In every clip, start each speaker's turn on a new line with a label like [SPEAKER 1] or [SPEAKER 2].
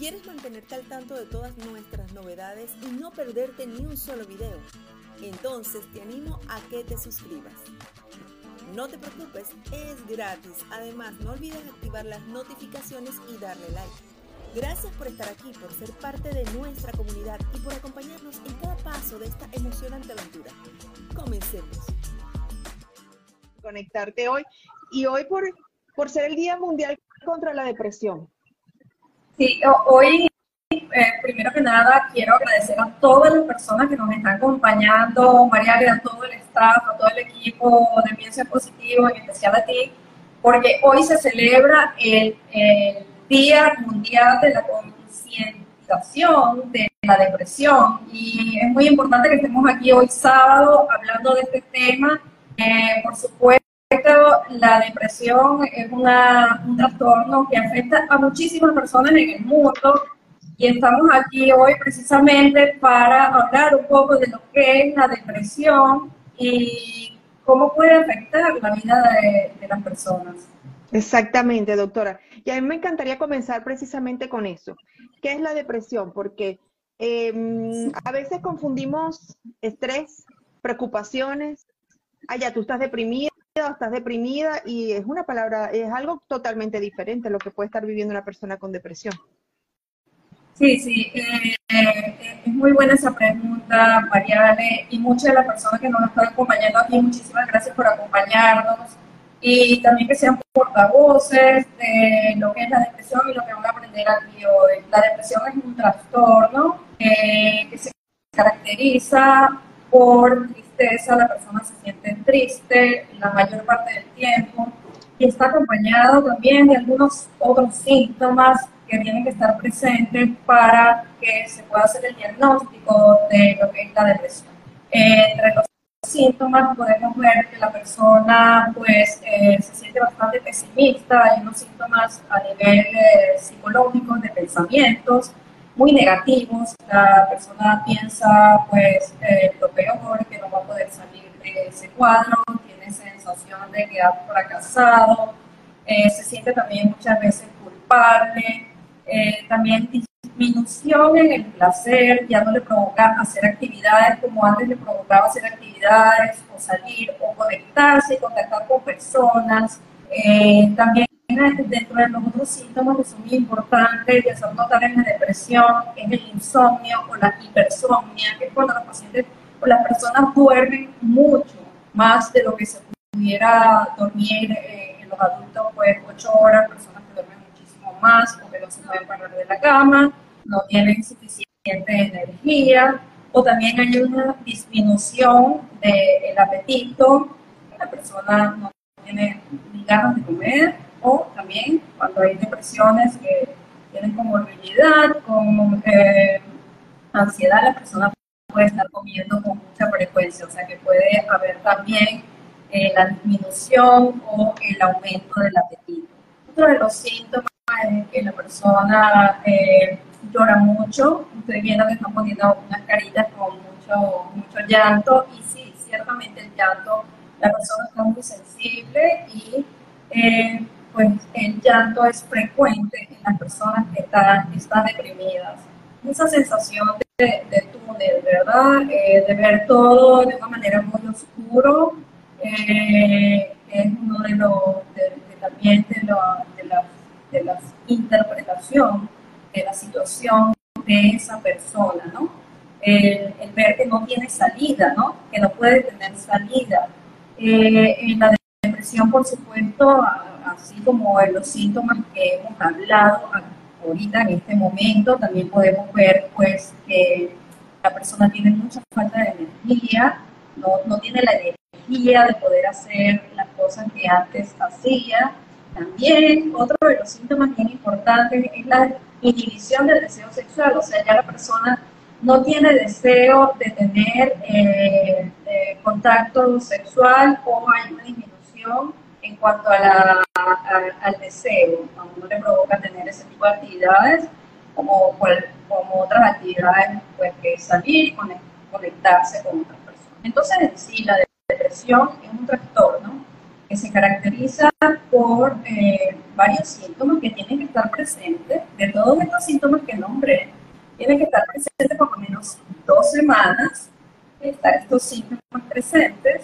[SPEAKER 1] ¿Quieres mantenerte al tanto de todas nuestras novedades y no perderte ni un solo video? Entonces te animo a que te suscribas. No te preocupes, es gratis. Además, no olvides activar las notificaciones y darle like. Gracias por estar aquí, por ser parte de nuestra comunidad y por acompañarnos en cada paso de esta emocionante aventura. Comencemos.
[SPEAKER 2] Conectarte hoy y hoy por, por ser el Día Mundial contra la Depresión.
[SPEAKER 3] Sí, hoy, eh, primero que nada, quiero agradecer a todas las personas que nos están acompañando, María, a todo el staff, a todo el equipo de Piensa Positivo, en especial a ti, porque hoy se celebra el, Día Mundial de la Concientización de la Depresión y es muy importante que estemos aquí hoy sábado hablando de este tema. Eh, por supuesto, la depresión es una, un trastorno que afecta a muchísimas personas en el mundo y estamos aquí hoy precisamente para hablar un poco de lo que es la depresión y cómo puede afectar la vida de, las personas.
[SPEAKER 2] Exactamente, doctora. Y a mí me encantaría comenzar precisamente con eso. ¿Qué es la depresión? Porque em, a veces confundimos estrés, preocupaciones. Ah, ya, tú estás deprimida estás deprimida y es una palabra, es algo totalmente diferente lo que puede estar viviendo una persona con depresión.
[SPEAKER 3] Sí, sí, eh, eh, es muy buena esa pregunta, Mariale, y muchas de las personas que nos están acompañando aquí, muchísimas gracias por acompañarnos y también que sean portavoces de lo que es la depresión y lo que van a aprender aquí hoy. La depresión es un trastorno eh, que se caracteriza por la persona se siente triste la mayor parte del tiempo y está acompañado también de algunos otros síntomas que tienen que estar presentes para que se pueda hacer el diagnóstico de lo que es la depresión. entre los síntomas podemos ver que la persona pues eh, se siente bastante pesimista, hay unos síntomas a nivel eh, psicológico de pensamientos, muy negativos, la persona piensa pues eh, lo peor, que no va a poder salir de ese cuadro, tiene sensación de que ha fracasado, eh, se siente también muchas veces culpable, eh, también disminución en el placer, ya no le provoca hacer actividades como antes le provocaba hacer actividades o salir o conectarse y contactar con personas, también dentro de los otros síntomas que son muy importantes de hacer notar en la depresión es el insomnio o la hipersomnia, que es cuando los pacientes o las personas duermen mucho más de lo que se pudiera dormir eh, en los adultos, pues 8 horas, personas que duermen muchísimo más porque no se pueden parar de la cama, no tienen suficiente energía, o también hay una disminución del apetito, la persona no tiene ganas de comer, o también cuando hay depresiones que tienen comorbilidad, con eh, ansiedad, la persona puede estar comiendo con mucha frecuencia, o sea que puede haber también eh, la disminución o el aumento del apetito. Otro de los síntomas es que la persona eh, llora mucho, estoy viendo que están poniendo unas caritas con mucho, mucho llanto y sí, ciertamente el llanto, la persona está muy sensible y pues el llanto es frecuente en las personas que están, están deprimidas. Esa sensación de, de túnel, ¿verdad? Eh, de ver todo de una manera muy oscuro, eh, es uno de los, también de, la, de la interpretación de la situación de esa persona, ¿no? El, ver que no tiene salida, ¿no? Que no puede tener salida. Eh, en la depresión, por supuesto, así como en los síntomas que hemos hablado ahorita en este momento, también podemos ver pues que la persona tiene mucha falta de energía, no, no tiene la energía de poder hacer las cosas que antes hacía. También otro de los síntomas bien importantes es la inhibición del deseo sexual, o sea, ya la persona no tiene deseo de tener eh, eh, contacto sexual o hay una disminución en cuanto a la, al deseo, a uno le provoca tener ese tipo de actividades, como, como otras actividades, pues que salir conectarse con otras personas. Entonces, en sí, la depresión es un trastorno que se caracteriza por eh, varios síntomas que tienen que estar presentes. De todos estos síntomas que nombré, tienen que estar presentes por lo menos dos semanas, estar estos síntomas presentes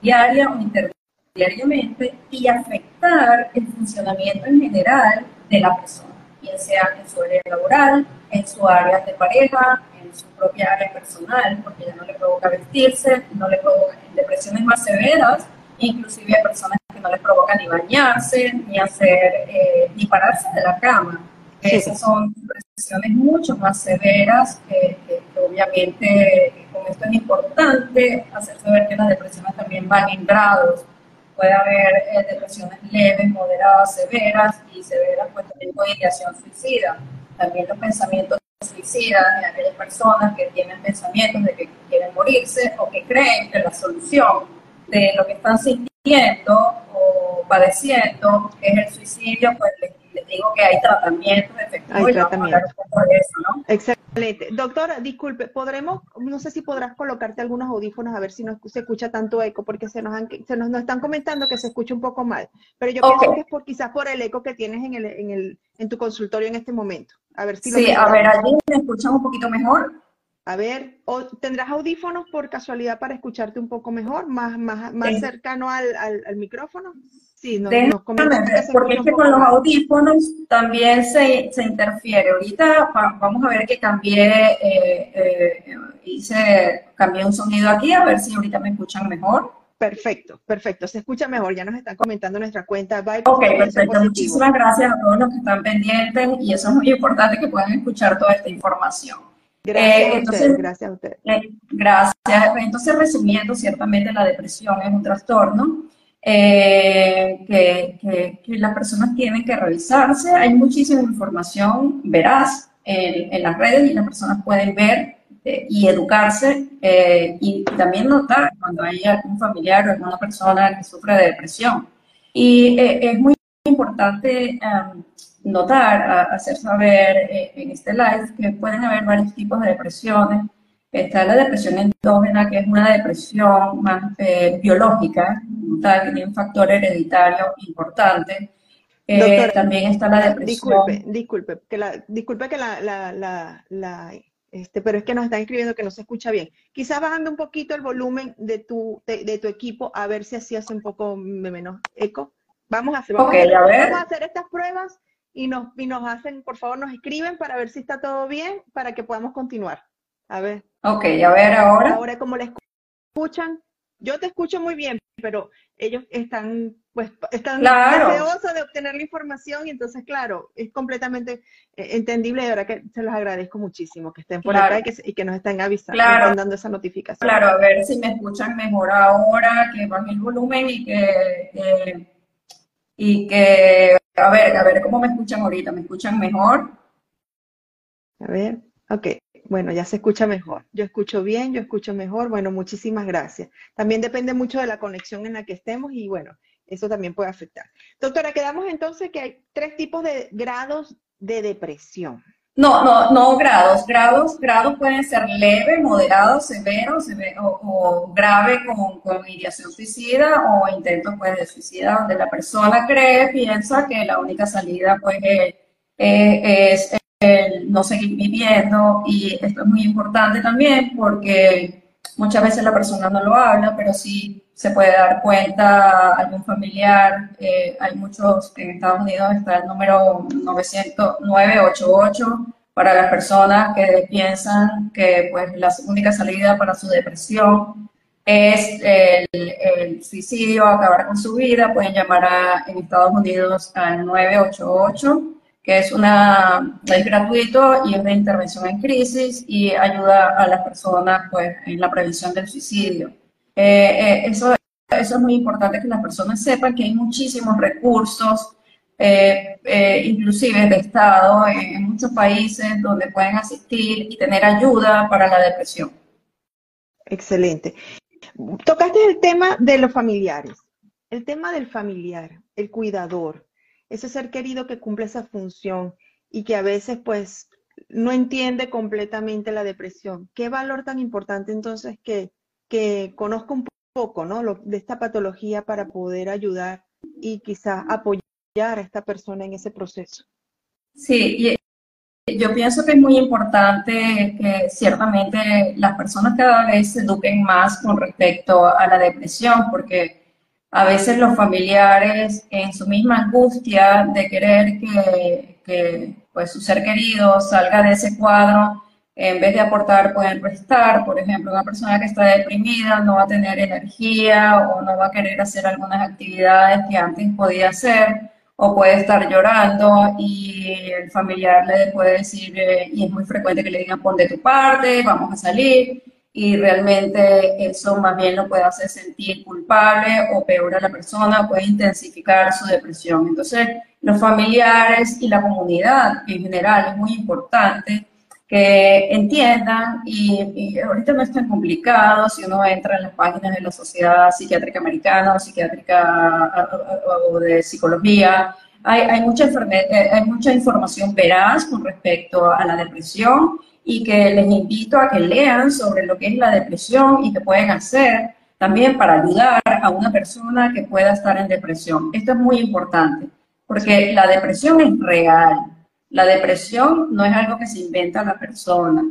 [SPEAKER 3] diaria o interdiariamente y afectar el funcionamiento en general de la persona, bien sea en su área laboral, en su área de pareja, en su propia área personal, porque ya no le provoca vestirse, no le provoca depresiones más severas, inclusive a personas que no les provoca ni bañarse, ni hacer, eh, ni pararse de la cama. Esas son depresiones mucho más severas, que, obviamente con esto es importante hacer saber que las depresiones también van en grados. Puede haber eh, depresiones leves, moderadas, severas y severas pues también con ideación suicida. También los pensamientos suicidas en aquellas personas que tienen pensamientos de que quieren morirse o que creen que la solución de lo que están sintiendo o padeciendo es el suicidio, pues les, digo que hay tratamiento efectivo
[SPEAKER 2] hay tratamiento. eso, ¿no? Excelente. Doctora, disculpe, ¿podremos, no sé si podrás colocarte algunos audífonos a ver si no se escucha tanto eco, porque se nos, han, se nos, están comentando que se escucha un poco mal, pero yo pienso que es por, quizás por el eco que tienes en, el, en, el, en tu consultorio en este momento. A ver si
[SPEAKER 3] Sí, a ver, allí me escuchan un poquito mejor.
[SPEAKER 2] A ver, o, ¿tendrás audífonos por casualidad para escucharte un poco mejor, más, más, más cercano al, al, micrófono?
[SPEAKER 3] Sí, no, nos porque es que con los audífonos también se, se, interfiere. Ahorita vamos a ver que cambié, eh, eh, hice, cambié un sonido aquí, a ver si ahorita me escuchan mejor.
[SPEAKER 2] Perfecto, perfecto, se escucha mejor, ya nos están comentando nuestra cuenta.
[SPEAKER 3] Bye, ok, perfecto, muchísimas gracias a todos los que están pendientes y eso es muy importante que puedan escuchar toda esta información.
[SPEAKER 2] Gracias a eh, entonces, gracias a usted.
[SPEAKER 3] Eh, gracias. Entonces, resumiendo, ciertamente la depresión es un trastorno eh, que, que, las personas tienen que revisarse. Hay muchísima información veraz en, en las redes y las personas pueden ver y educarse y, también notar cuando hay algún familiar o alguna persona que sufre de depresión. Y es muy importante um, notar, hacer saber en este live que pueden haber varios tipos de depresiones. Está la depresión endógena, que es una depresión más biológica, tal, que tiene un factor hereditario importante. también está la depresión.
[SPEAKER 2] Disculpe, disculpe, que la, disculpe que la, la, la, la este, pero es que nos están escribiendo que no se escucha bien. Quizás bajando un poquito el volumen de tu, de, tu equipo a ver si así hace un poco menos eco. Vamos a hacer, vamos, a, hacer estas pruebas y nos, y nos hacen, por favor, nos escriben para ver si está todo bien, para que podamos continuar. A ver.
[SPEAKER 3] Ok, a ver ahora.
[SPEAKER 2] Ahora, como le escuchan, yo te escucho muy bien, pero ellos están, pues, están deseosos de obtener la información y entonces, claro, es completamente eh, entendible y ahora que se los agradezco muchísimo que estén por acá y que, nos estén avisando, dando esa notificación.
[SPEAKER 3] Claro, a ver si me escuchan mejor ahora, que baje el volumen y que, y que, a ver, a ver cómo me escuchan ahorita, ¿me escuchan mejor?
[SPEAKER 2] A ver, ok. Bueno, ya se escucha mejor. Yo escucho bien, yo escucho mejor. Bueno, muchísimas gracias. También depende mucho de la conexión en la que estemos y bueno, eso también puede afectar. Doctora, quedamos entonces que hay tres tipos de grados de depresión.
[SPEAKER 3] No, no, no grados. Grados, grados pueden ser leve, moderado, severo, o, grave con, con, ideación suicida o intento pues, de suicida donde la persona cree, piensa que la única salida pues eh, eh, es el no seguir viviendo y esto es muy importante también porque muchas veces la persona no lo habla, pero sí se puede dar cuenta algún familiar. Eh, hay muchos, en Estados Unidos está el número 988 para las personas que piensan que pues la única salida para su depresión es el, el, suicidio, acabar con su vida, pueden llamar a, en Estados Unidos al 988 que es, una, es gratuito y es de intervención en crisis y ayuda a las personas pues, en la prevención del suicidio. Eh, eh, eso, eso es muy importante que las personas sepan que hay muchísimos recursos, eh, inclusive de Estado, en, muchos países donde pueden asistir y tener ayuda para la depresión.
[SPEAKER 2] Excelente. Tocaste el tema de los familiares, el tema del familiar, el cuidador ese ser querido que cumple esa función y que a veces pues no entiende completamente la depresión. ¿Qué valor tan importante entonces que, que conozca un poco, ¿no? de esta patología para poder ayudar y quizás apoyar a esta persona en ese proceso.
[SPEAKER 3] Sí, yo pienso que es muy importante que ciertamente las personas cada vez se eduquen más con respecto a la depresión, porque a veces los familiares en su misma angustia de querer que, pues, su ser querido salga de ese cuadro, en vez de aportar, pueden restar. Por ejemplo, una persona que está deprimida no va a tener energía o no va a querer hacer algunas actividades que antes podía hacer o puede estar llorando y el familiar le puede decir, eh, y es muy frecuente que le digan, pon de tu parte, vamos a salir, y realmente eso más bien lo puede hacer sentir culpable o peor a la persona, puede intensificar su depresión. Entonces, los familiares y la comunidad en general es muy importante que entiendan, y, ahorita no es tan complicado si uno entra en las páginas de la Sociedad Psiquiátrica Americana o Psiquiátrica o de Psicología, hay, hay, mucha eh, hay mucha información veraz con respecto a la depresión y que les invito a que lean sobre lo que es la depresión y que pueden hacer también para ayudar a una persona que pueda estar en depresión. Esto es muy importante, porque la depresión es real la depresión no es algo que se inventa la persona.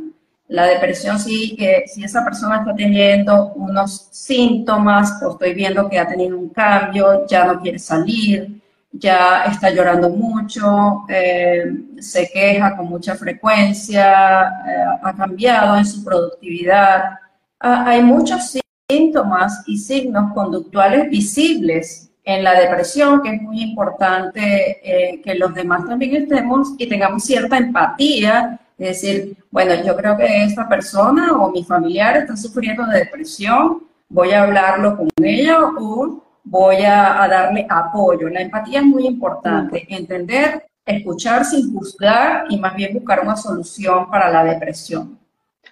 [SPEAKER 3] La depresión sí que si esa persona está teniendo unos síntomas o estoy viendo que ha tenido un cambio, ya no quiere salir, ya está llorando mucho, eh, se queja con mucha frecuencia, eh, ha cambiado en su productividad. Ah, hay muchos síntomas y signos conductuales visibles en la depresión, que es muy importante eh, que los demás también estemos y tengamos cierta empatía, es decir, bueno, yo creo que esta persona o mi familiar está sufriendo de depresión, voy a hablarlo con ella o voy a, darle apoyo. La empatía es muy importante, entender, escuchar sin juzgar y más bien buscar una solución para la depresión.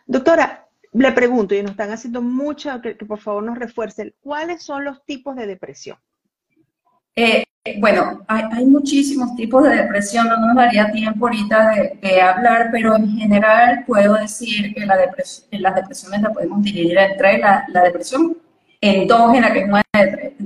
[SPEAKER 2] Doctora, le pregunto, y nos están haciendo mucho, que, que por favor nos refuercen, ¿cuáles son los tipos de depresión?
[SPEAKER 3] Eh, bueno, hay, muchísimos tipos de depresión, no nos daría tiempo ahorita de, hablar, pero en general puedo decir que la las depresiones las podemos dividir entre la, depresión endógena, que es una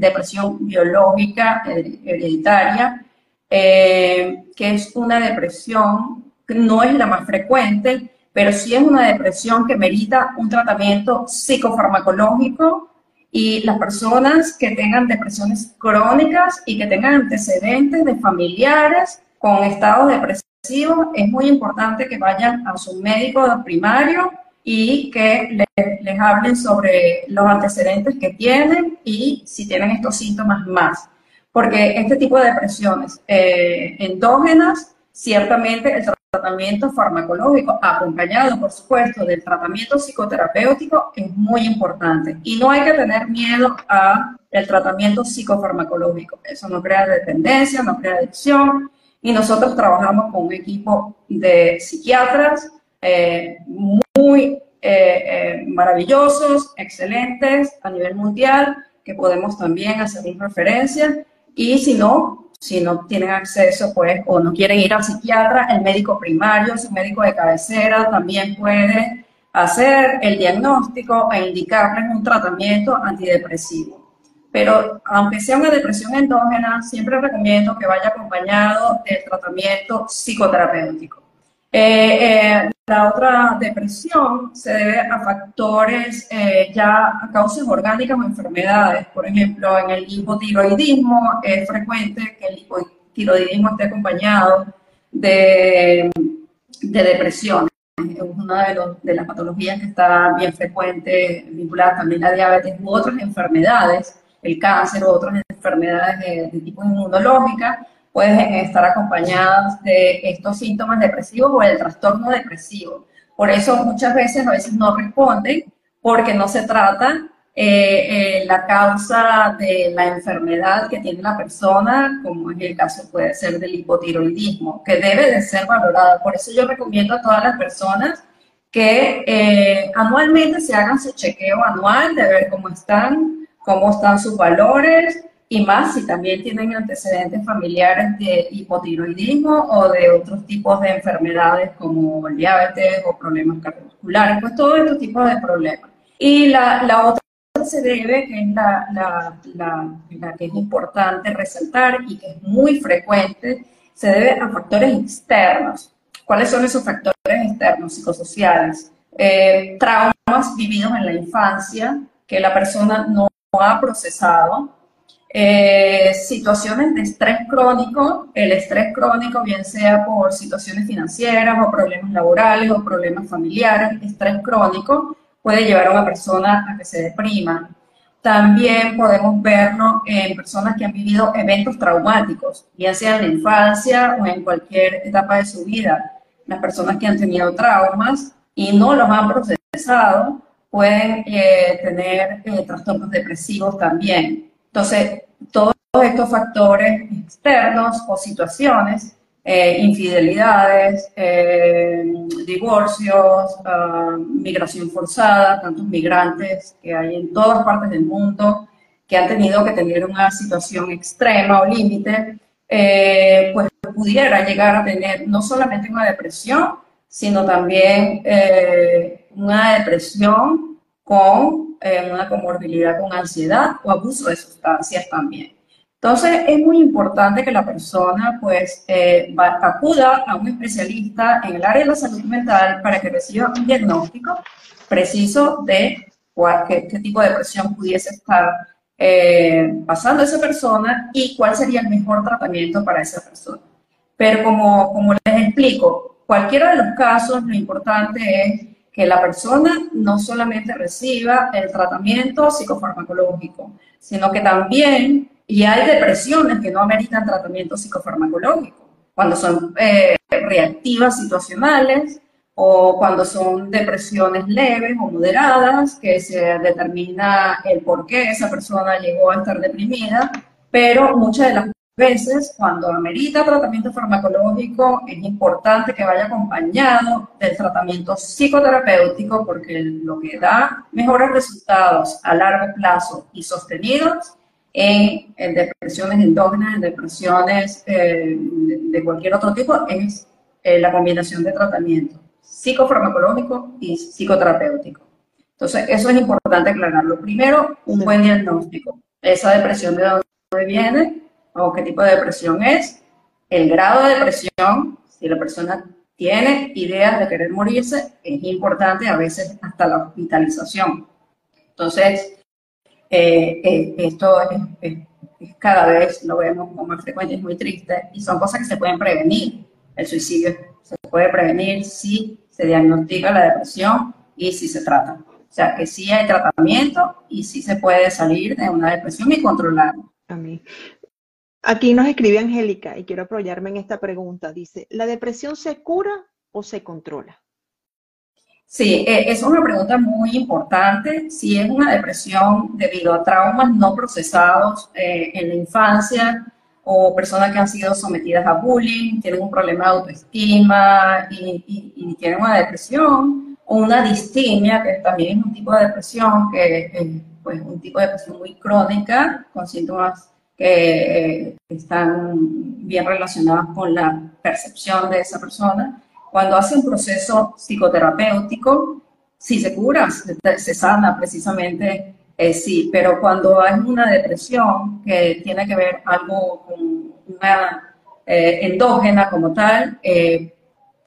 [SPEAKER 3] depresión biológica hereditaria, eh, que es una depresión que no es la más frecuente, pero sí es una depresión que merita un tratamiento psicofarmacológico y las personas que tengan depresiones crónicas y que tengan antecedentes de familiares con estados depresivos, es muy importante que vayan a su médico primario y que les, hablen sobre los antecedentes que tienen y si tienen estos síntomas más. Porque este tipo de depresiones eh, endógenas, ciertamente el tratamiento farmacológico, acompañado, por supuesto, del tratamiento psicoterapéutico, es muy importante. Y no hay que tener miedo a el tratamiento psicofarmacológico. Eso no crea dependencia, no crea adicción. Y nosotros trabajamos con un equipo de psiquiatras eh, muy eh, eh, maravillosos, excelentes a nivel mundial, que podemos también hacer referencia. Y si no, si no tienen acceso, pues, o no quieren ir al psiquiatra, el médico primario, su médico de cabecera, también puede hacer el diagnóstico e indicarles un tratamiento antidepresivo. Pero aunque sea una depresión endógena, siempre recomiendo que vaya acompañado del tratamiento psicoterapéutico. Eh, la otra depresión se debe a factores eh, ya a causas orgánicas o enfermedades. Por ejemplo, en el hipotiroidismo es frecuente que el hipotiroidismo esté acompañado de, de depresión. Es una de, de, las patologías que está bien frecuente, vinculada también a diabetes u otras enfermedades, el cáncer u otras enfermedades de, de tipo inmunológica pueden estar acompañadas de estos síntomas depresivos o el trastorno depresivo. Por eso muchas veces a veces no responden porque no se trata eh, eh, la causa de la enfermedad que tiene la persona, como en el caso puede ser del hipotiroidismo, que debe de ser valorado. Por eso yo recomiendo a todas las personas que eh, anualmente se hagan su chequeo anual de ver cómo están, cómo están sus valores, y más si también tienen antecedentes familiares de hipotiroidismo o de otros tipos de enfermedades como diabetes o problemas cardiovasculares, pues todos estos tipos de problemas. Y la, la otra se debe, que es la, la, la, la, que es importante resaltar y que es muy frecuente, se debe a factores externos. ¿Cuáles son esos factores externos psicosociales? Eh, traumas vividos en la infancia que la persona no ha procesado, eh, situaciones de estrés crónico, el estrés crónico bien sea por situaciones financieras o problemas laborales o problemas familiares, estrés crónico puede llevar a una persona a que se deprima. También podemos verlo en personas que han vivido eventos traumáticos, ya sea en la infancia o en cualquier etapa de su vida. Las personas que han tenido traumas y no los han procesado pueden eh, tener eh, trastornos depresivos también. Entonces, todos estos factores externos o situaciones eh, infidelidades, eh, divorcios, ah, migración forzada, tantos migrantes que hay en todas partes del mundo que han tenido que tener una situación extrema o límite, eh, pues pudiera llegar a tener no solamente una depresión, sino también una depresión con una comorbilidad con ansiedad o abuso de sustancias también. Entonces, es muy importante que la persona pues eh, acuda a un especialista en el área de la salud mental para que reciba un diagnóstico preciso de cuál, qué, tipo de depresión pudiese estar eh, pasando esa persona y cuál sería el mejor tratamiento para esa persona. Pero como, como les explico, cualquiera de los casos, lo importante es que la persona no solamente reciba el tratamiento psicofarmacológico, sino que también y hay depresiones que no ameritan tratamiento psicofarmacológico, cuando son eh, reactivas situacionales o cuando son depresiones leves o moderadas, que se determina el por qué esa persona llegó a estar deprimida, pero muchas de las veces cuando amerita tratamiento farmacológico es importante que vaya acompañado del tratamiento psicoterapéutico porque lo que da mejores resultados a largo plazo y sostenidos en, depresiones endógenas, en depresiones eh, de, cualquier otro tipo, es eh, la combinación de tratamiento psicofarmacológico y psicoterapéutico. Entonces, eso es importante aclararlo. Primero, un buen diagnóstico. Esa depresión de dónde viene o qué tipo de depresión es, el grado de depresión, si la persona tiene ideas de querer morirse, es importante a veces hasta la hospitalización. Entonces, eh, eh, esto es, cada vez lo vemos como más frecuente, es muy triste, y son cosas que se pueden prevenir. El suicidio se puede prevenir si se diagnostica la depresión y si se trata. O sea, que sí hay tratamiento y sí se puede salir de una depresión y controlarla.
[SPEAKER 2] Aquí nos escribe Angélica y quiero apoyarme en esta pregunta. Dice, ¿la depresión se cura o se controla?
[SPEAKER 3] Sí, eh, es una pregunta muy importante. Si es una depresión debido a traumas no procesados eh, en la infancia o personas que han sido sometidas a bullying, tienen un problema de autoestima y, tienen una depresión, o una distimia, que también es un tipo de depresión, que es pues, un tipo de depresión muy crónica, con síntomas que eh, están bien relacionados con la percepción de esa persona cuando hace un proceso psicoterapéutico, sí se cura, se, sana precisamente, eh, sí, pero cuando hay una depresión que tiene que ver algo con una eh, endógena como tal, eh,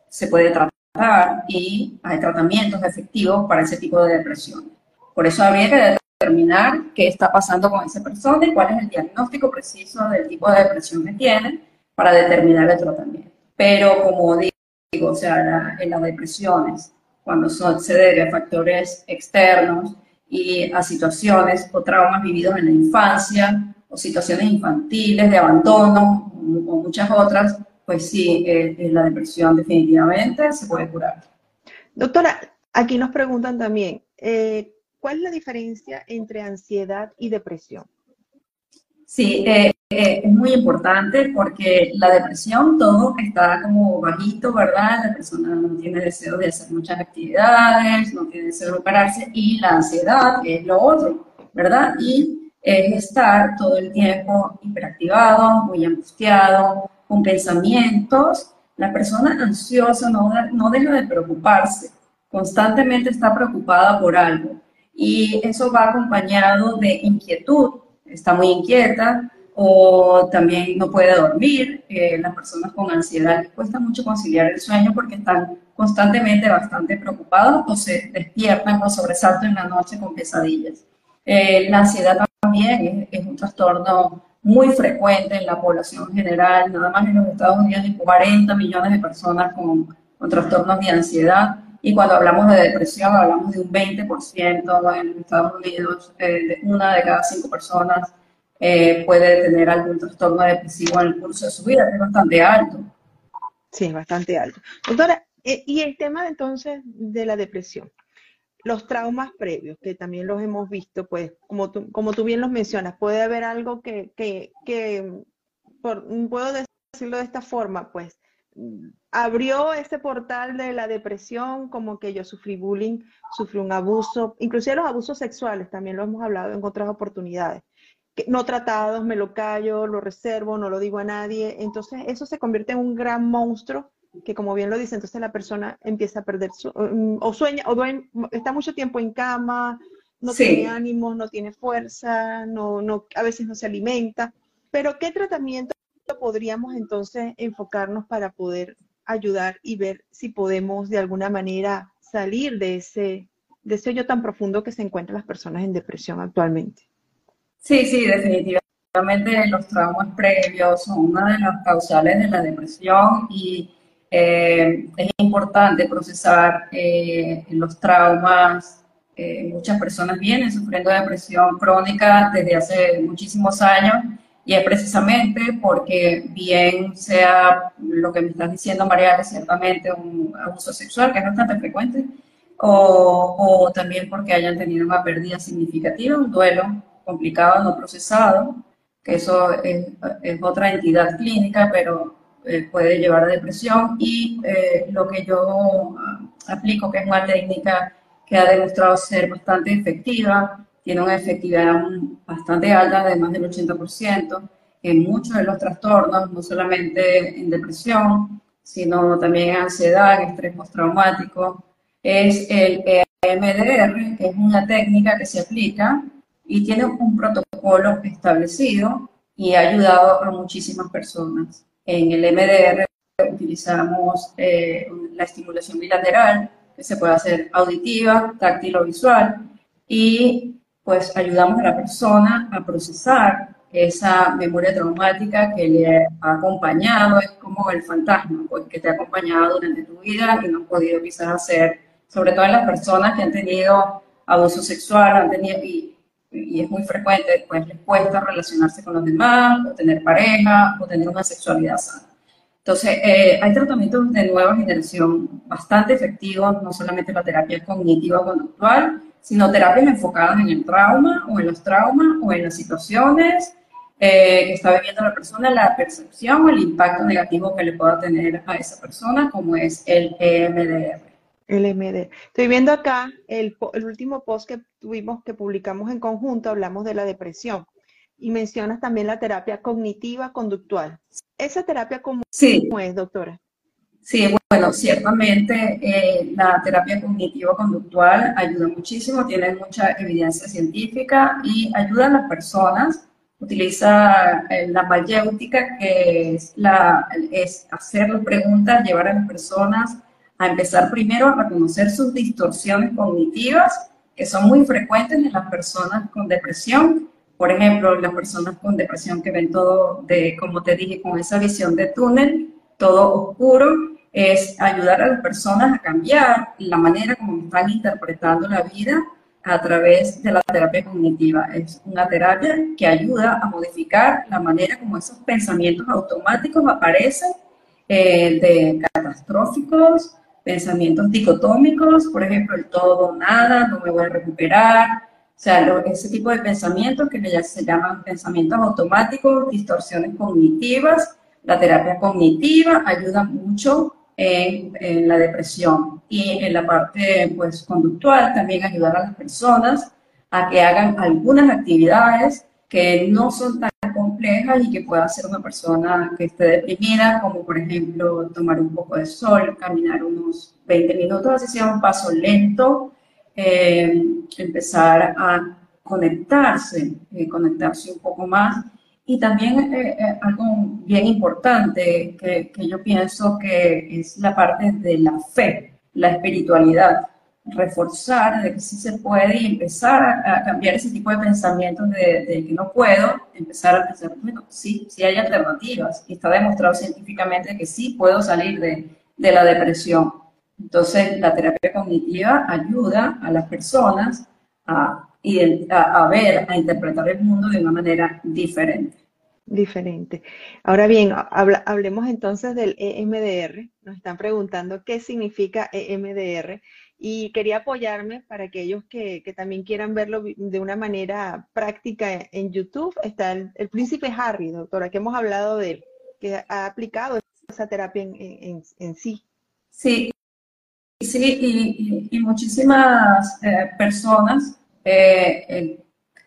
[SPEAKER 3] se puede tratar y hay tratamientos efectivos para ese tipo de depresión. Por eso habría que determinar qué está pasando con esa persona y cuál es el diagnóstico preciso del tipo de depresión que tiene para determinar el tratamiento. Pero como digo, o sea, en las depresiones, cuando se debe a factores externos y a situaciones o traumas vividos en la infancia o situaciones infantiles de abandono o muchas otras, pues sí, eh, eh, la depresión definitivamente se puede curar.
[SPEAKER 2] Doctora, aquí nos preguntan también, eh, ¿cuál es la diferencia entre ansiedad y depresión?
[SPEAKER 3] Sí, eh, eh, es muy importante porque la depresión, todo está como bajito, ¿verdad? La persona no tiene deseo de hacer muchas actividades, no tiene deseo de operarse y la ansiedad es lo otro, ¿verdad? Y es estar todo el tiempo hiperactivado, muy angustiado, con pensamientos. La persona ansiosa no, no deja de preocuparse, constantemente está preocupada por algo. Y eso va acompañado de inquietud, está muy inquieta o también no puede dormir. Eh, las personas con ansiedad les cuesta mucho conciliar el sueño porque están constantemente bastante preocupados o se despiertan con sobresalto en la noche con pesadillas. Eh, la ansiedad también es, un trastorno muy frecuente en la población general, nada más en los Estados Unidos hay 40 millones de personas con, con trastornos de ansiedad y cuando hablamos de depresión hablamos de un 20% en Estados Unidos, eh, una de cada cinco personas eh, puede tener algún trastorno depresivo en el curso de su vida, que es bastante alto.
[SPEAKER 2] Sí, es bastante alto. Doctora, eh, y el tema entonces de la depresión, los traumas previos, que también los hemos visto, pues como tú, como tú bien los mencionas, puede haber algo que, que, que por, puedo decirlo de esta forma, pues abrió ese portal de la depresión, como que yo sufrí bullying, sufrí un abuso, inclusive los abusos sexuales, también lo hemos hablado en otras oportunidades no tratados, me lo callo, lo reservo, no lo digo a nadie. Entonces eso se convierte en un gran monstruo que como bien lo dice, entonces la persona empieza a perder su, mm, o sueña, o está mucho tiempo en cama, no tiene ánimo, no tiene fuerza, no, no, a veces no se alimenta. Pero ¿qué tratamiento podríamos entonces enfocarnos para poder ayudar y ver si podemos de alguna manera salir de ese, de ese hoyo tan profundo que se encuentran las personas en depresión actualmente?
[SPEAKER 3] Sí, sí, definitivamente los traumas previos son una de las causales de la depresión y eh, es importante procesar eh, los traumas. Eh, muchas personas vienen sufriendo depresión crónica desde hace muchísimos años y es precisamente porque bien sea lo que me estás diciendo, María, que ciertamente un abuso sexual, que es bastante frecuente, o, o también porque hayan tenido una pérdida significativa, un duelo complicado no procesado, que eso es, otra entidad clínica, pero eh, puede llevar a depresión. Y eh, lo que yo ah, aplico, que es una técnica que ha demostrado ser bastante efectiva, tiene una efectividad bastante alta, de más del 80%, en muchos de los trastornos, no solamente en depresión, sino también en ansiedad, en estrés postraumático, es el EMDR, que es una técnica que se aplica y tiene un protocolo establecido y ha ayudado a muchísimas personas. En el MDR utilizamos eh, la estimulación bilateral, que se puede hacer auditiva, táctil o visual, y pues ayudamos a la persona a procesar esa memoria traumática que le ha acompañado, es como el fantasma pues, que te ha acompañado durante tu vida y no has podido quizás hacer, sobre todo en las personas que han tenido abuso sexual, han tenido, y es muy frecuente, pues les cuesta relacionarse con los demás, o tener pareja, o tener una sexualidad sana. Entonces, eh, hay tratamientos de nueva generación bastante efectivos, no solamente la terapia cognitiva conductual, sino terapias enfocadas en el trauma o en los traumas o en las situaciones eh, que está viviendo la persona, la percepción o el impacto negativo que le pueda tener a esa persona, como es el EMDR.
[SPEAKER 2] LMD. Estoy viendo acá el, último post que tuvimos, que publicamos en conjunto, hablamos de la depresión y mencionas también la terapia cognitiva conductual. ¿Esa terapia cómo, es, doctora?
[SPEAKER 3] Sí, bueno, ciertamente eh, la terapia cognitiva conductual ayuda muchísimo, tiene mucha evidencia científica y ayuda a las personas. Utiliza eh, la mayéutica, que es, la, es hacer preguntas, llevar a las personas a empezar primero a reconocer sus distorsiones cognitivas, que son muy frecuentes en las personas con depresión. Por ejemplo, las personas con depresión que ven todo, de, como te dije, con esa visión de túnel, todo oscuro, es ayudar a las personas a cambiar la manera como están interpretando la vida a través de la terapia cognitiva. Es una terapia que ayuda a modificar la manera como esos pensamientos automáticos aparecen eh, de catastróficos, pensamientos dicotómicos, por ejemplo, el todo nada, no me voy a recuperar, o sea, ese tipo de pensamientos que se llaman pensamientos automáticos, distorsiones cognitivas. La terapia cognitiva ayuda mucho en, en, la depresión y en la parte pues, conductual también ayudar a las personas a que hagan algunas actividades que no son tan complejas y que pueda hacer una persona que esté deprimida, como por ejemplo tomar un poco de sol, caminar unos 20 minutos, así sea un paso lento, eh, empezar a conectarse, eh, conectarse un poco más. Y también algo bien importante que, que yo pienso que es la parte de la fe, la espiritualidad reforzar de que sí se puede y empezar a, cambiar ese tipo de pensamientos de, que no puedo, empezar a pensar, bueno, sí, sí hay alternativas y está demostrado científicamente que sí puedo salir de, de la depresión. Entonces, la terapia cognitiva ayuda a las personas a, a, a ver, a interpretar el mundo de una manera diferente.
[SPEAKER 2] Diferente. Ahora bien, hablemos entonces del EMDR. Nos están preguntando qué significa EMDR y quería apoyarme para aquellos que, que, también quieran verlo de una manera práctica en YouTube. Está el, príncipe Harry, doctora, que hemos hablado de él, que ha aplicado esa terapia en, en, en sí.
[SPEAKER 3] Sí, sí, y, y, muchísimas eh, personas eh,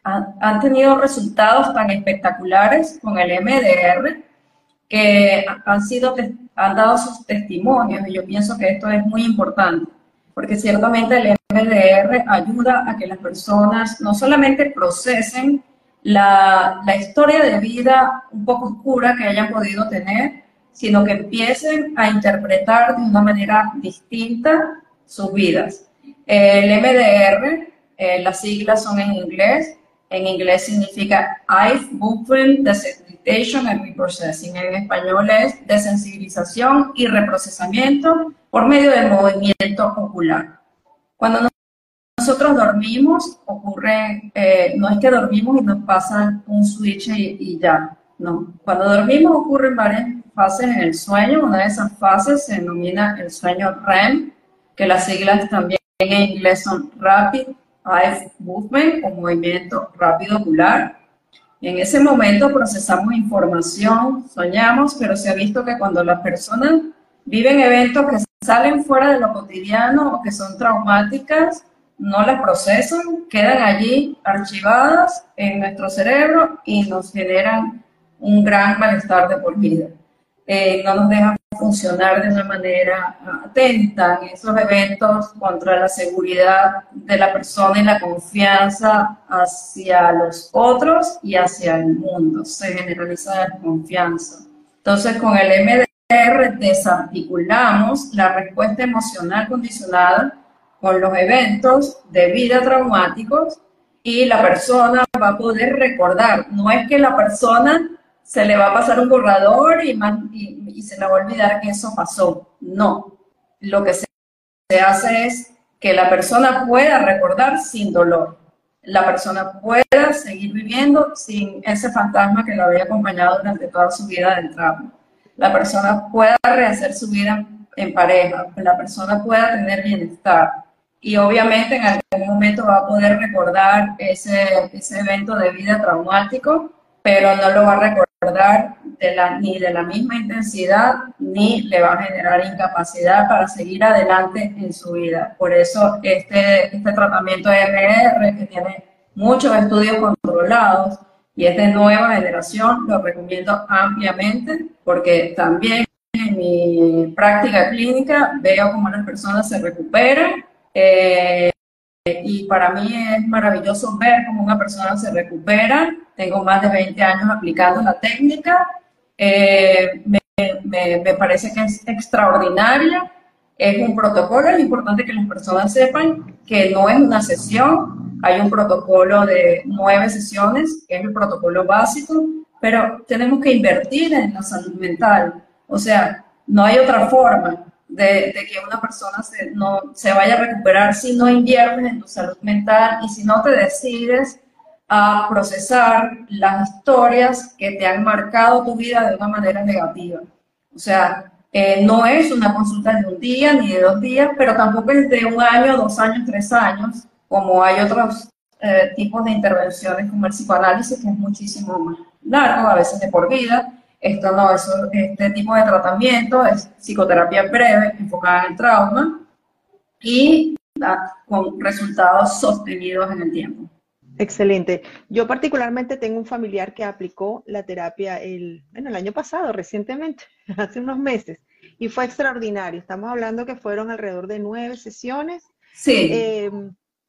[SPEAKER 3] han, tenido resultados tan espectaculares con el MDR que han sido han dado sus testimonios y yo pienso que esto es muy importante porque ciertamente el MDR ayuda a que las personas no solamente procesen la, la, historia de vida un poco oscura que hayan podido tener, sino que empiecen a interpretar de una manera distinta sus vidas. El MDR, eh, las siglas son en inglés, en inglés significa Eye Movement Desensitization and Reprocessing, en español es desensibilización y reprocesamiento por medio del movimiento ocular. Cuando nosotros dormimos, ocurre, eh, no es que dormimos y nos pasan un switch y, ya, no. Cuando dormimos ocurren varias fases en el sueño, una de esas fases se denomina el sueño REM, que las siglas también en inglés son Rapid Eye Movement o movimiento rápido ocular. En ese momento procesamos información, soñamos, pero se ha visto que cuando las personas viven eventos que salen fuera de lo cotidiano o que son traumáticas, no las procesan, quedan allí archivadas en nuestro cerebro y nos generan un gran malestar de por vida. Eh, no nos dejan funcionar de una manera atenta en esos eventos contra la seguridad de la persona y la confianza hacia los otros y hacia el mundo. Se generaliza la confianza. Entonces, con el MD desarticulamos la respuesta emocional condicionada con los eventos de vida traumáticos y la persona va a poder recordar. No es que la persona se le va a pasar un borrador y, se le va a olvidar que eso pasó. No. Lo que se, se hace es que la persona pueda recordar sin dolor. La persona pueda seguir viviendo sin ese fantasma que la había acompañado durante toda su vida del trauma la persona pueda rehacer su vida en pareja, la persona pueda tener bienestar. Y obviamente en algún momento va a poder recordar ese, ese evento de vida traumático, pero no lo va a recordar de la, ni de la misma intensidad, ni le va a generar incapacidad para seguir adelante en su vida. Por eso este, este tratamiento de MR, que tiene muchos estudios controlados, y es de nueva generación, lo recomiendo ampliamente porque también en mi práctica clínica veo cómo las personas se recuperan eh, y para mí es maravilloso ver cómo una persona se recupera. Tengo más de 20 años aplicando la técnica. Eh, me, me, me, parece que es extraordinaria. Es un protocolo, es importante que las personas sepan que no es una sesión, hay un protocolo de nueve sesiones, que es el protocolo básico, pero tenemos que invertir en la salud mental. O sea, no hay otra forma de, que una persona se, no, se vaya a recuperar si no inviertes en tu salud mental y si no te decides a procesar las historias que te han marcado tu vida de una manera negativa. O sea, eh, no es una consulta de un día ni de dos días, pero tampoco es de un año, dos años, tres años, como hay otros eh, tipos de intervenciones como el psicoanálisis, que es muchísimo más largo, a veces de por vida. Esto no, eso, este tipo de tratamiento es psicoterapia breve, enfocada en el trauma y con resultados sostenidos en el tiempo.
[SPEAKER 2] Excelente. Yo particularmente tengo un familiar que aplicó la terapia el, bueno, el año pasado, recientemente, hace unos meses, y fue extraordinario. Estamos hablando que fueron alrededor de nueve sesiones.
[SPEAKER 3] Sí.
[SPEAKER 2] Eh,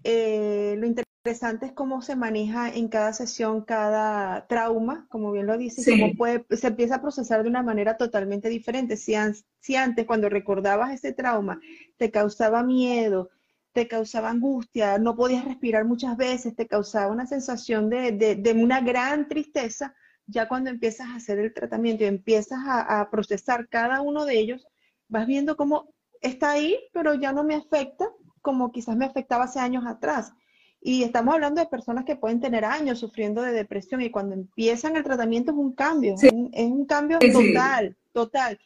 [SPEAKER 2] eh, lo interesante es cómo se maneja en cada sesión cada trauma, como bien lo dices, cómo puede, se empieza a procesar de una manera totalmente diferente. Si, si antes, cuando recordabas ese trauma, te causaba miedo, te causaba angustia, no podías respirar muchas veces, te causaba una sensación de, de, una gran tristeza, ya cuando empiezas a hacer el tratamiento y empiezas a, a procesar cada uno de ellos, vas viendo cómo está ahí, pero ya no me afecta como quizás me afectaba hace años atrás. Y estamos hablando de personas que pueden tener años sufriendo de depresión y cuando empiezan el tratamiento es un cambio, es, un, cambio total, total.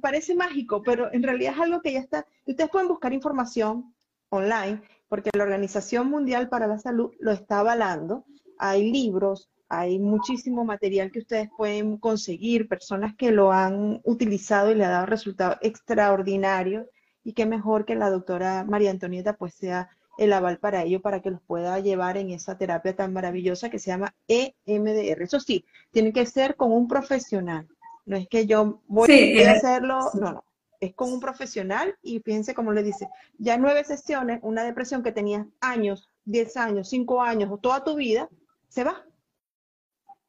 [SPEAKER 2] parece mágico, pero en realidad es algo que ya está. Ustedes pueden buscar información online porque la Organización Mundial para la Salud lo está avalando. Hay libros, hay muchísimo material que ustedes pueden conseguir, personas que lo han utilizado y le ha dado resultados extraordinarios. Y qué mejor que la doctora María Antonieta pues sea el aval para ello, para que los pueda llevar en esa terapia tan maravillosa que se llama EMDR. Eso sí, tiene que ser con un profesional. No es que yo voy a hacerlo, no, no. Es con un profesional y fíjense cómo le dice, ya nueve sesiones, una depresión que tenías años, diez años, cinco años o toda tu vida, se va.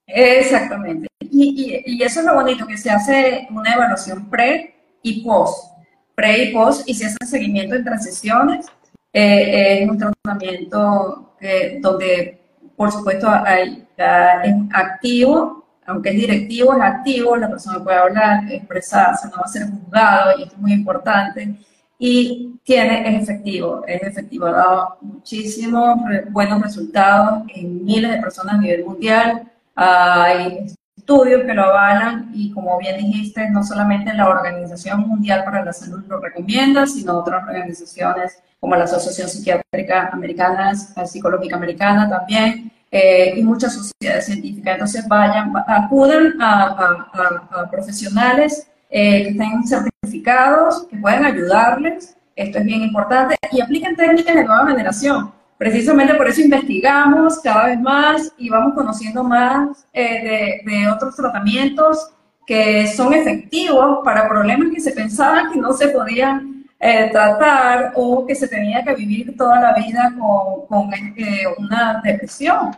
[SPEAKER 3] Exactamente. Y, y, eso es lo bonito, que se hace una evaluación pre y post. Pre y post, y se hace seguimiento entre sesiones eh, es un tratamiento donde, por supuesto, hay, es activo, aunque es directivo, es activo, la persona puede hablar, expresarse, no va a ser juzgado, y esto es muy importante. Y tiene, es efectivo, es efectivo, ha dado muchísimos buenos resultados en miles de personas a nivel mundial. Hay estudios que lo avalan y como bien dijiste, no solamente la Organización Mundial para la Salud lo recomienda, sino otras organizaciones como la Asociación Psiquiátrica Americana, Psicológica Americana también, eh, y muchas sociedades científicas. Entonces vayan, acudan a, profesionales eh, que estén certificados, que puedan ayudarles, esto es bien importante, y apliquen técnicas de nueva generación. Precisamente por eso investigamos cada vez más y vamos conociendo más eh, de, otros tratamientos que son efectivos para problemas que se pensaban que no se podían eh, tratar o que se tenía que vivir toda la vida con, este, una depresión.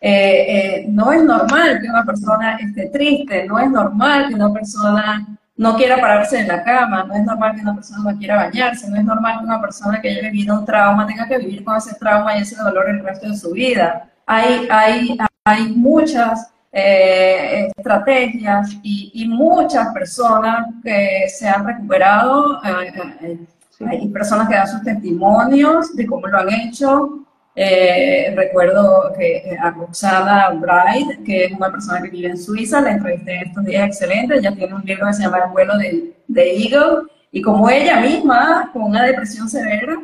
[SPEAKER 3] Eh, eh, no es normal que una persona esté triste, no es normal que una persona no quiera pararse en la cama, no es normal que una persona no quiera bañarse, no es normal que una persona que haya vivido un trauma tenga que vivir con ese trauma y ese dolor el resto de su vida. Hay, hay, hay muchas eh, estrategias y, muchas personas que se han recuperado. Eh, eh, hay personas que dan sus testimonios de cómo lo han hecho. Recuerdo que a Roxana Bright, que es una persona que vive en Suiza, la entrevisté en estos días excelente. Ella tiene un libro que se llama El vuelo de, de Eagle. Y como ella misma, con una depresión severa,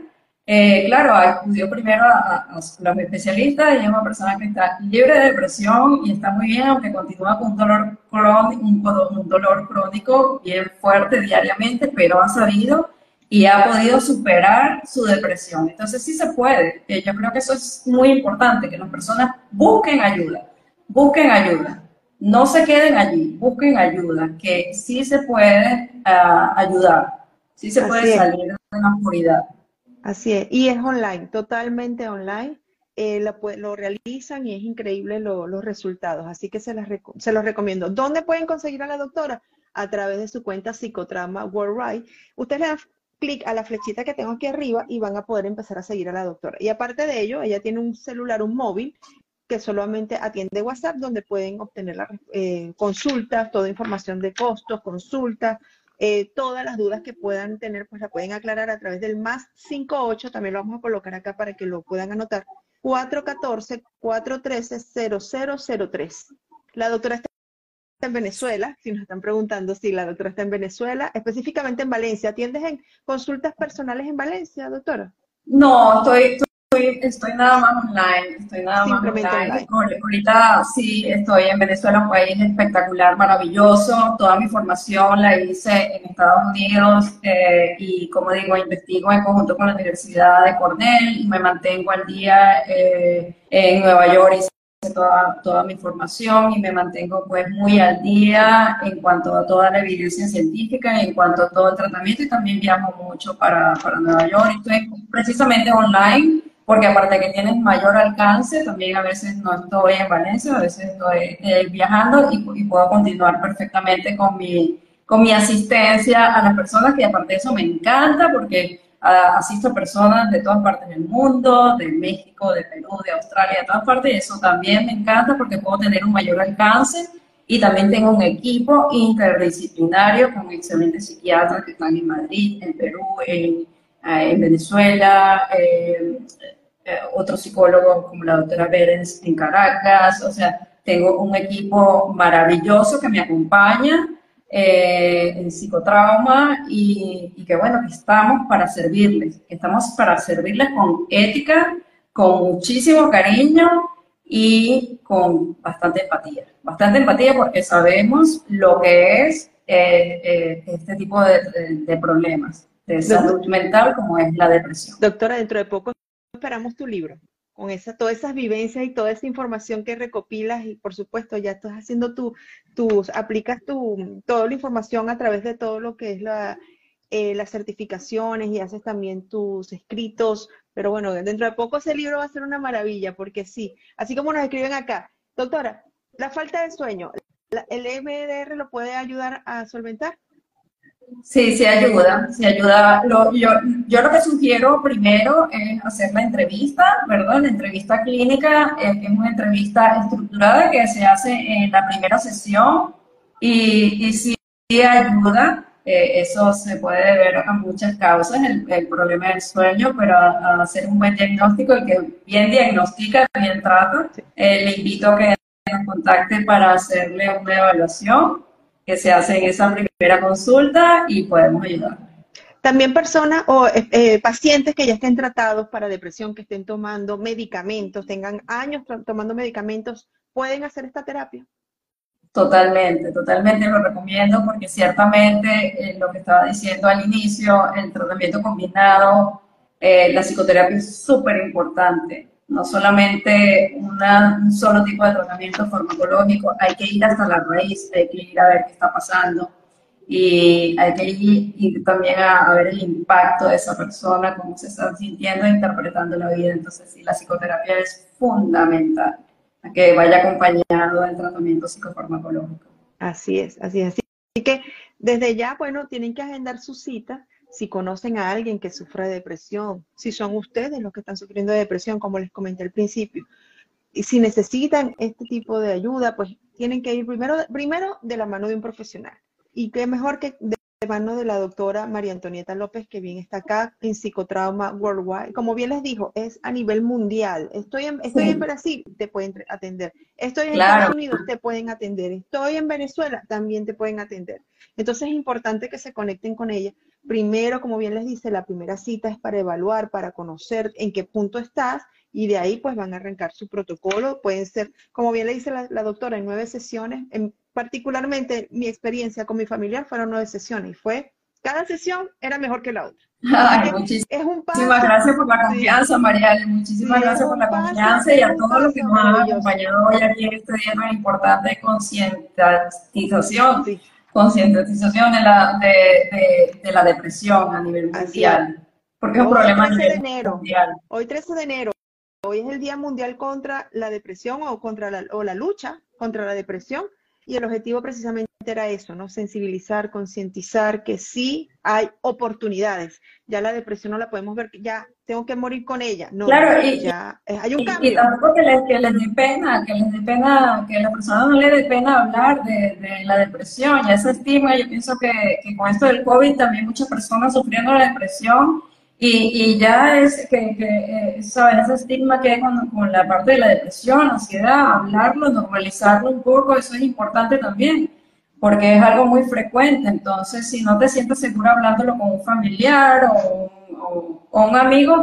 [SPEAKER 3] eh, claro, acudió primero a, los especialistas, ella es una persona que está libre de depresión y está muy bien, aunque continúa con un dolor crónico, un, dolor crónico bien fuerte diariamente, pero ha sabido y ha podido superar su depresión. Entonces sí se puede. Eh, yo creo que eso es muy importante, que las personas busquen ayuda, busquen ayuda. No se queden allí, busquen ayuda, que sí se puede ah, ayudar, sí se puede salir de la oscuridad.
[SPEAKER 2] Así es, y es online, totalmente online. Eh, lo, realizan y es increíble los resultados, así que se, las se los recomiendo. ¿Dónde pueden conseguir a la doctora? A través de su cuenta Psicotrama Worldwide. Ustedes le dan clic a la flechita que tengo aquí arriba y van a poder empezar a seguir a la doctora. Y aparte de ello, ella tiene un celular, un móvil, que solamente atiende WhatsApp, donde pueden obtener las eh, consultas, toda información de costos, consultas, eh, todas las dudas que puedan tener, pues la pueden aclarar a través del más 58, también lo vamos a colocar acá para que lo puedan anotar, 414-413-0003. La doctora está en Venezuela, si nos están preguntando si la doctora está en Venezuela, específicamente en Valencia. ¿Atiendes en consultas personales en Valencia, doctora?
[SPEAKER 3] No, estoy, estoy, nada más online, estoy nada más online. Ahorita sí estoy en Venezuela, un país espectacular, maravilloso. Toda mi formación la hice en Estados Unidos eh, y, como digo, investigo en conjunto con la Universidad de Cornell y me mantengo al día eh, en Nueva York. Toda, toda mi formación y me mantengo pues muy al día en cuanto a toda la evidencia científica, en cuanto a todo el tratamiento y también viajo mucho para, para Nueva York. Estoy precisamente online porque aparte que tienes mayor alcance, también a veces no estoy en Valencia, a veces estoy eh, viajando y, y, puedo continuar perfectamente con mi, con mi asistencia a las personas, que aparte de eso me encanta porque asisto a personas de todas partes del mundo, de México, de Perú, de Australia, de todas partes, y eso también me encanta porque puedo tener un mayor alcance y también tengo un equipo interdisciplinario con excelentes psiquiatras que están en Madrid, en Perú, en, eh, en Venezuela, eh, eh, otros psicólogos como la doctora Berens en Caracas, o sea, tengo un equipo maravilloso que me acompaña eh, en psicotrauma y, y, que bueno, que estamos para servirles, que estamos para servirles con ética, con muchísimo cariño y con bastante empatía. Bastante empatía porque sabemos lo que es eh, eh, este tipo de, de, de, problemas de salud mental como es la depresión.
[SPEAKER 2] Doctora, dentro de poco esperamos tu libro con esa, todas esas vivencias y toda esa información que recopilas y por supuesto ya estás haciendo tu, tus, aplicas tu, toda la información a través de todo lo que es la, eh, las certificaciones y haces también tus escritos, pero bueno, dentro de poco ese libro va a ser una maravilla porque sí, así como nos escriben acá, doctora, la falta de sueño, ¿el MDR lo puede ayudar a solventar?
[SPEAKER 3] Sí, sí ayuda, sí ayuda. Lo, yo, yo lo que sugiero primero es hacer la entrevista, ¿verdad? La entrevista clínica es, es una entrevista estructurada que se hace en la primera sesión y, y sí ayuda. Eh, eso se puede ver a muchas causas, el, el problema del sueño, pero a, a, hacer un buen diagnóstico y que bien diagnostica, bien trata. Eh, le invito a que nos contacte para hacerle una evaluación que se hace en esa primera consulta y podemos ayudar.
[SPEAKER 2] También personas o eh, eh, pacientes que ya estén tratados para depresión, que estén tomando medicamentos, tengan años tomando medicamentos, ¿pueden hacer esta terapia?
[SPEAKER 3] Totalmente, totalmente lo recomiendo porque ciertamente eh, lo que estaba diciendo al inicio, el tratamiento combinado, eh, la psicoterapia es súper importante no solamente un solo tipo de tratamiento farmacológico, hay que ir hasta la raíz, hay que ir a ver qué está pasando y hay que ir, también a, a, ver el impacto de esa persona, cómo se está sintiendo e interpretando la vida. Entonces, sí, la psicoterapia es fundamental, a que vaya acompañado del tratamiento psicofarmacológico.
[SPEAKER 2] Así es, así es. Así que desde ya, bueno, tienen que agendar su cita si conocen a alguien que sufra de depresión, si son ustedes los que están sufriendo de depresión, como les comenté al principio, y si necesitan este tipo de ayuda, pues tienen que ir primero, primero de la mano de un profesional. Y qué mejor que de mano de la doctora María Antonieta López, que bien está acá en Psicotrauma Worldwide. Como bien les dijo, es a nivel mundial. Estoy en, estoy sí. en Brasil, te pueden atender. Estoy en claro. Estados Unidos, te pueden atender. Estoy en Venezuela, también te pueden atender. Entonces es importante que se conecten con ella Primero, como bien les dice, la primera cita es para evaluar, para conocer en qué punto estás y de ahí pues van a arrancar su protocolo. Pueden ser, como bien le dice la, la doctora, en nueve sesiones. En, particularmente mi experiencia con mi familiar fueron nueve sesiones y fue, cada sesión era mejor que la otra.
[SPEAKER 3] Ay, es un paso, muchísimas gracias por la confianza, sí. Mariale. Muchísimas sí, gracias por la confianza y a todos los que nos han acompañado hoy aquí en este día tan importante de concientización. Sí concientización de la, de, de, de, la depresión a nivel mundial. Porque es un
[SPEAKER 2] hoy
[SPEAKER 3] problema
[SPEAKER 2] 13 de enero, mundial. Hoy 13 de enero, hoy es el Día Mundial contra la Depresión o contra la, o la lucha contra la depresión y el objetivo precisamente era eso, ¿no? Sensibilizar, concientizar que sí hay oportunidades. Ya la depresión no la podemos ver, ya tengo que morir con ella. No,
[SPEAKER 3] claro, y,
[SPEAKER 2] ya hay un cambio.
[SPEAKER 3] Y, tampoco que les, que les dé pena, que les dé pena, que a la persona no le dé pena hablar de, de la depresión y ese estigma. Yo pienso que, que, con esto del COVID también muchas personas sufriendo la depresión y, y ya es que, que eh, ¿sabes? ese estigma que hay con, con la parte de la depresión, ansiedad, hablarlo, normalizarlo un poco, eso es importante también porque es algo muy frecuente. Entonces, si no te sientes segura hablándolo con un familiar o, o, o un amigo,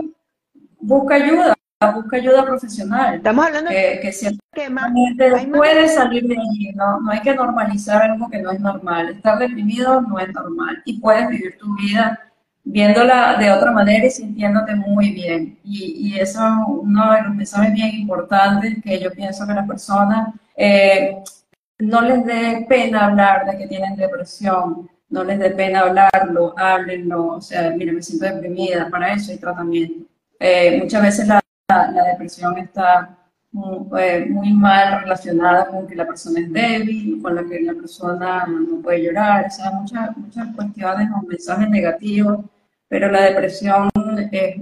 [SPEAKER 3] busca ayuda, busca ayuda profesional.
[SPEAKER 2] Estamos hablando
[SPEAKER 3] que, que ciertamente puede salir de allí, ¿no? no hay que normalizar algo que no es normal. Estar deprimido no es normal y puedes vivir tu vida viéndola de otra manera y sintiéndote muy bien. Y, y eso es uno de los mensajes bien importantes que yo pienso que las personas eh, no les dé pena hablar de que tienen depresión, no les dé pena hablarlo, háblenlo, o sea, mira, me siento deprimida, para eso hay tratamiento. Eh, muchas veces la, la, depresión está eh, muy, mal relacionada con que la persona es débil, con la que la persona no puede llorar, o sea, muchas, muchas cuestiones o mensajes negativos, pero la depresión es,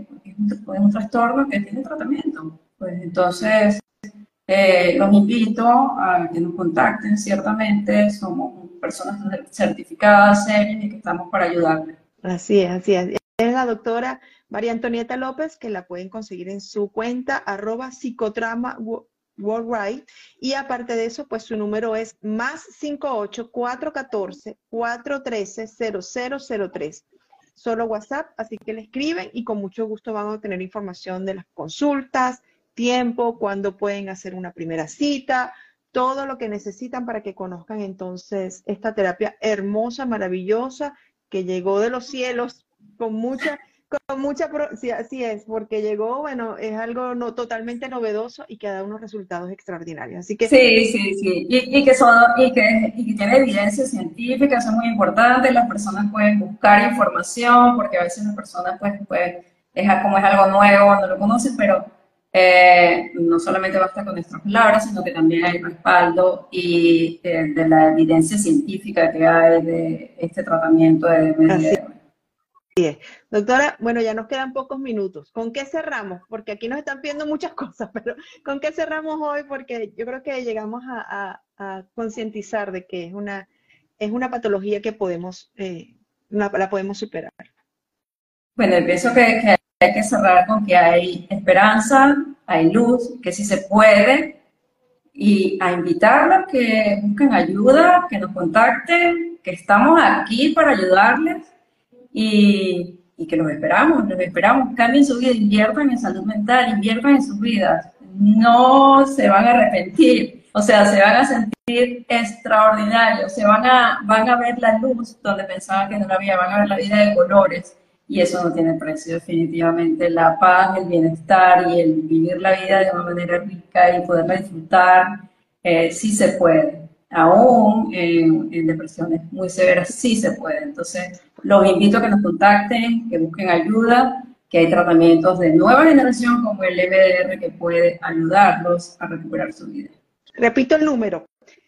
[SPEAKER 3] un, trastorno que tiene tratamiento. Pues entonces, eh, los invito a que nos contacten, ciertamente somos personas certificadas, serias y que estamos para ayudarles.
[SPEAKER 2] Así es, así es. Es la doctora María Antonieta López, que la pueden conseguir en su cuenta arroba psicotrama worldwide. Y aparte de eso, pues su número es más 58 414 413 0003. Solo WhatsApp, así que le escriben y con mucho gusto van a obtener información de las consultas, tiempo, cuándo pueden hacer una primera cita, todo lo que necesitan para que conozcan entonces esta terapia hermosa, maravillosa, que llegó de los cielos con mucha con mucha, sí, así es, porque llegó, bueno, es algo no totalmente novedoso y que da unos resultados extraordinarios. Así que
[SPEAKER 3] sí, sí, sí, y, y que son y que, y que tiene evidencia científica, eso es muy importante. Las personas pueden buscar información, porque a veces las personas pues, pues es como es algo nuevo, no lo conocen, pero eh, no solamente basta con nuestras palabras, sino que también hay respaldo y eh, de la evidencia científica que hay de este tratamiento de demencia.
[SPEAKER 2] Doctora, bueno, ya nos quedan pocos minutos. ¿Con qué cerramos? Porque aquí nos están pidiendo muchas cosas, pero ¿con qué cerramos hoy? Porque yo creo que llegamos a, concientizar de que es una, es una patología que podemos, eh, la podemos superar.
[SPEAKER 3] Bueno, pienso que, que, hay que cerrar con que hay esperanza, hay luz, que sí se puede, y a invitarlos que busquen ayuda, que nos contacten, que estamos aquí para ayudarles y, y que los esperamos, los esperamos, cambien su vida, inviertan en salud mental, inviertan en sus vidas, no se van a arrepentir, o sea, se van a sentir extraordinarios, se van a, van a ver la luz donde pensaban que no la había, van a ver la vida de colores y eso no tiene precio definitivamente. La paz, el bienestar y el vivir la vida de una manera rica y poderla disfrutar, eh, sí se puede. Aún en, en depresiones muy severas, sí se puede. Entonces, los invito a que nos contacten, que busquen ayuda, que hay tratamientos de nueva generación como el MDR que puede ayudarlos a recuperar su vida.
[SPEAKER 2] Repito el número,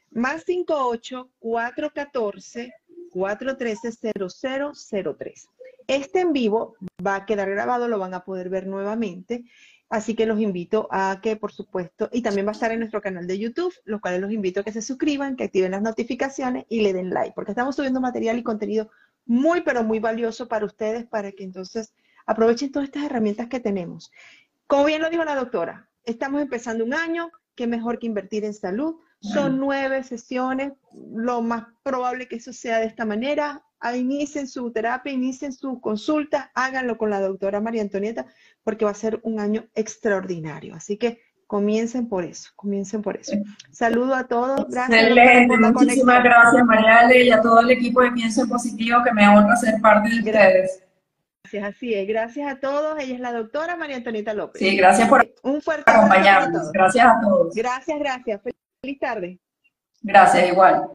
[SPEAKER 2] más 58 414 413 0003. Este en vivo va a quedar grabado, lo van a poder ver nuevamente. Así que los invito a que, por supuesto, y también va a estar en nuestro canal de YouTube, los cuales los invito a que se suscriban, que activen las notificaciones y le den like, porque estamos subiendo material y contenido muy, pero muy valioso para ustedes, para que entonces aprovechen todas estas herramientas que tenemos. Como bien lo dijo la doctora, estamos empezando un año, qué mejor que invertir en salud. Son nueve sesiones, lo más probable que eso sea de esta manera. Inicien su terapia, inicien su consulta, háganlo con la doctora María Antonieta, porque va a ser un año extraordinario. Así que Comiencen por eso, comiencen por eso. Saludo a todos.
[SPEAKER 3] Gracias. Excelente, muchísimas gracias Mariale y a todo el equipo de Pienso Positivo que me honra ser parte de ustedes.
[SPEAKER 2] Gracias, así es. Gracias a todos. Ella es la doctora María Antonieta López.
[SPEAKER 3] Sí, gracias por
[SPEAKER 2] un fuerte
[SPEAKER 3] acompañarnos. Gracias a todos.
[SPEAKER 2] Gracias, gracias. Feliz tarde.
[SPEAKER 3] Gracias, igual.